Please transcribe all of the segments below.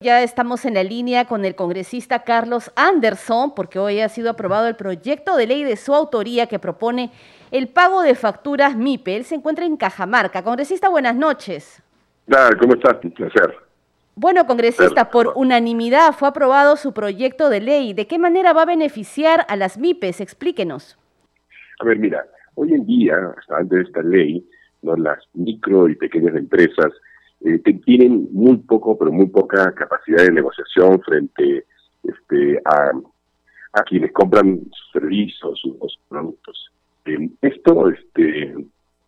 Ya estamos en la línea con el congresista Carlos Anderson, porque hoy ha sido aprobado el proyecto de ley de su autoría que propone el pago de facturas MIPE. Él se encuentra en Cajamarca. Congresista, buenas noches. ¿Cómo estás? Un placer. Bueno, congresista, por unanimidad fue aprobado su proyecto de ley. ¿De qué manera va a beneficiar a las MIPES? Explíquenos. A ver, mira, hoy en día, hasta antes de esta ley, ¿no? las micro y pequeñas empresas eh, tienen muy poco, pero muy poca capacidad de negociación frente este, a, a quienes compran sus servicios, sus, productos. Eh, esto, este,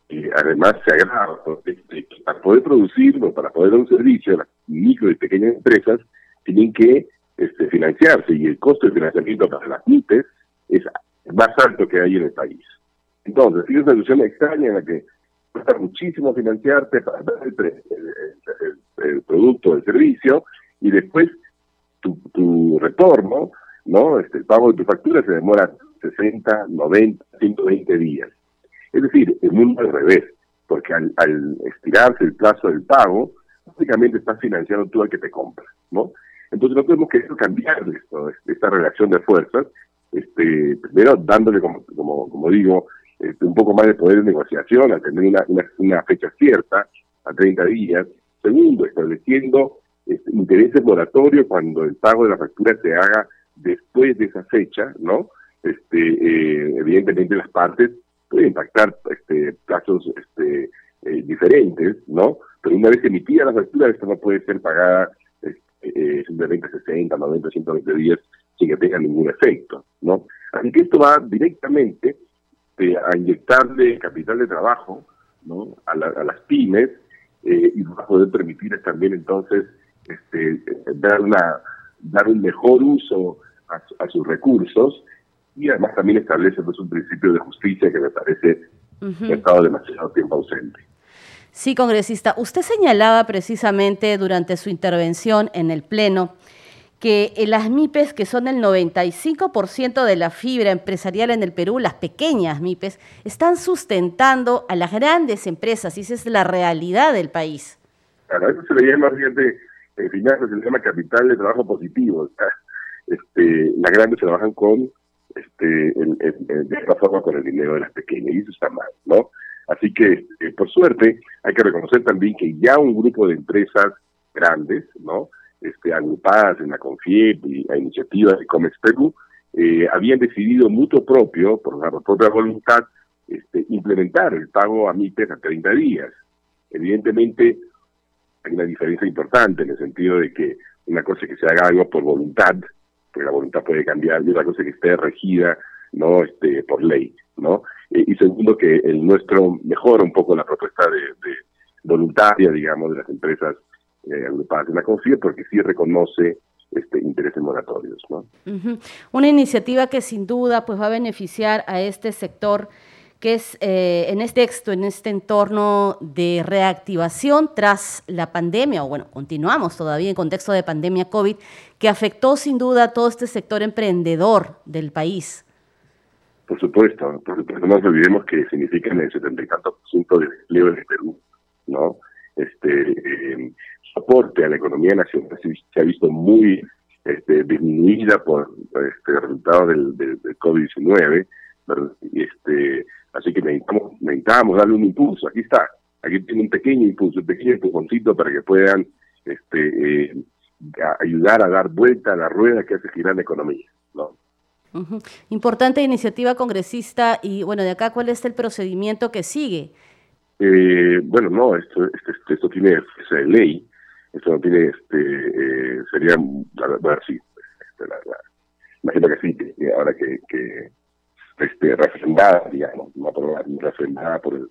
eh, además, se agrava porque para poder producir o para poder dar un servicio, las micro y pequeñas empresas tienen que este, financiarse y el costo de financiamiento para las MIPES es más alto que hay en el país. Entonces, es una solución extraña en la que cuesta muchísimo financiarte para dar el, producto, el servicio, y después tu, tu retorno, ¿no? Este, el pago de tu factura se demora 60, 90, 120 días. Es decir, el mundo al revés, porque al, estirarse el plazo del pago, básicamente estás financiando tú al que te compra, ¿no? Entonces nosotros hemos querido cambiar esto, esta relación de fuerzas, este, primero dándole, como, como, como digo, este, un poco más de poder de negociación, a tener una, fecha cierta, a 30 días. Segundo, estableciendo este, intereses moratorios cuando el pago de la factura se haga después de esa fecha, ¿no? Este, eh, evidentemente las partes pueden pactar este, plazos este, eh, diferentes, ¿no? Pero una vez emitida la factura, esta no puede ser pagada eh, simplemente 60, 90, 120 días sin que tenga ningún efecto, ¿no? Así que esto va directamente este, a inyectarle capital de trabajo ¿no? a, las pymes eh, y va a poder permitir también entonces este, dar, una, dar un mejor uso a, sus recursos y además también establece pues, un principio de justicia que me parece que ha estado demasiado tiempo ausente. Sí, congresista, usted señalaba precisamente durante su intervención en el Pleno que las MIPES, que son el 95% de la fibra empresarial en el Perú, las pequeñas MIPES, están sustentando a las grandes empresas y esa es la realidad del país. Claro, eso se le llama, fíjate, en finanzas se le llama capital de trabajo positivo. Este, las grandes trabajan con, este, de esta forma, con el dinero de las pequeñas y eso está mal, ¿no? Así que, eh, por suerte, hay que reconocer también que ya un grupo de empresas grandes, ¿no? Este, agrupadas en la CONFIEP y a iniciativas de Comex Perú, eh, habían decidido mutuo propio, por la propia voluntad, este, implementar el pago a MIPES a 30 días. Evidentemente, hay una diferencia importante en el sentido de que una cosa es que se haga algo por voluntad, porque la voluntad puede cambiar, y otra cosa es que esté regida no este por ley, ¿no? Eh, y segundo, que el nuestro mejora un poco la propuesta de, de voluntaria, digamos, de las empresas eh, agrupadas en la CONFIE porque sí reconoce este, intereses moratorios. ¿no? Una iniciativa que sin duda pues, va a beneficiar a este sector que es eh, en este texto, en este entorno de reactivación tras la pandemia, o bueno, continuamos todavía en contexto de pandemia COVID, que afectó sin duda a todo este sector emprendedor del país. Por supuesto, por supuesto, no nos olvidemos que significan el 74% del empleo en el Perú, ¿no? Este, eh, a la economía nacional se, ha visto muy este, disminuida por este resultado del, del, COVID-19. Este, así que necesitamos, necesitamos darle un impulso. Aquí está, aquí tiene un pequeño impulso, un pequeño empujoncito para que puedan este, eh, ayudar a dar vuelta a la rueda que hace girar la economía. ¿no? Importante iniciativa congresista y bueno, de acá, ¿cuál es el procedimiento que sigue? Eh, bueno, no, esto, esto, esto tiene ley eso no tiene, este, eh, sería, ver sí, este, la, la, imagino que sí, que, ahora que, que este, refrendada, digamos, no aprobada, refrendada por el,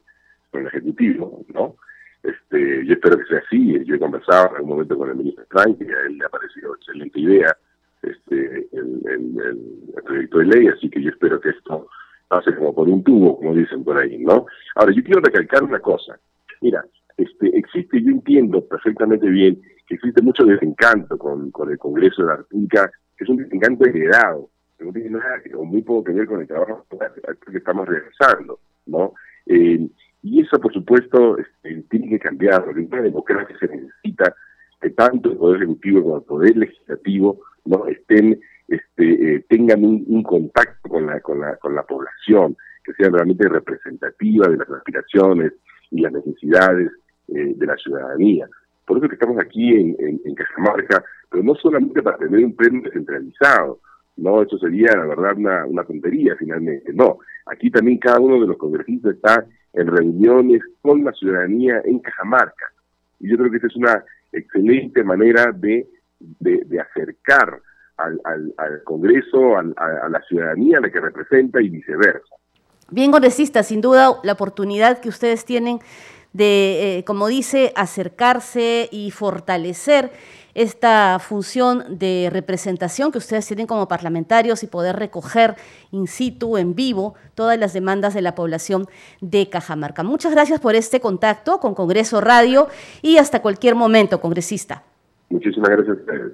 por el Ejecutivo, ¿no? Este, yo espero que sea así, yo he conversado en algún momento con el ministro Frank, y a él le ha parecido excelente idea este, el, el, proyecto de ley, así que yo espero que esto pase como por un tubo, como dicen por ahí, ¿no? Ahora, yo quiero recalcar una cosa. Mira, este, existe, yo entiendo perfectamente bien que existe mucho desencanto con, con el Congreso de la República, que es un desencanto heredado, que no tiene nada o muy poco que ver con el trabajo que estamos realizando, ¿no? Eh, y eso, por supuesto, este, tiene que cambiar, porque una democracia se necesita que tanto el Poder Ejecutivo como el Poder Legislativo no estén este, eh, tengan un, contacto con la, con, la, con la población, que sea realmente representativa de las aspiraciones y las necesidades eh, de la ciudadanía. Por eso estamos aquí en, en, Cajamarca, pero no solamente para tener un pleno descentralizado, no, eso sería la verdad una, una tontería finalmente, no, aquí también cada uno de los congresistas está en reuniones con la ciudadanía en Cajamarca, y yo creo que esta es una excelente manera de, de, acercar al, al, Congreso, a, la ciudadanía a la que representa y viceversa. Bien congresista, sin duda la oportunidad que ustedes tienen de, eh, como dice, acercarse y fortalecer esta función de representación que ustedes tienen como parlamentarios y poder recoger in situ, en vivo, todas las demandas de la población de Cajamarca. Muchas gracias por este contacto con Congreso Radio y hasta cualquier momento, congresista. Muchísimas gracias a ustedes.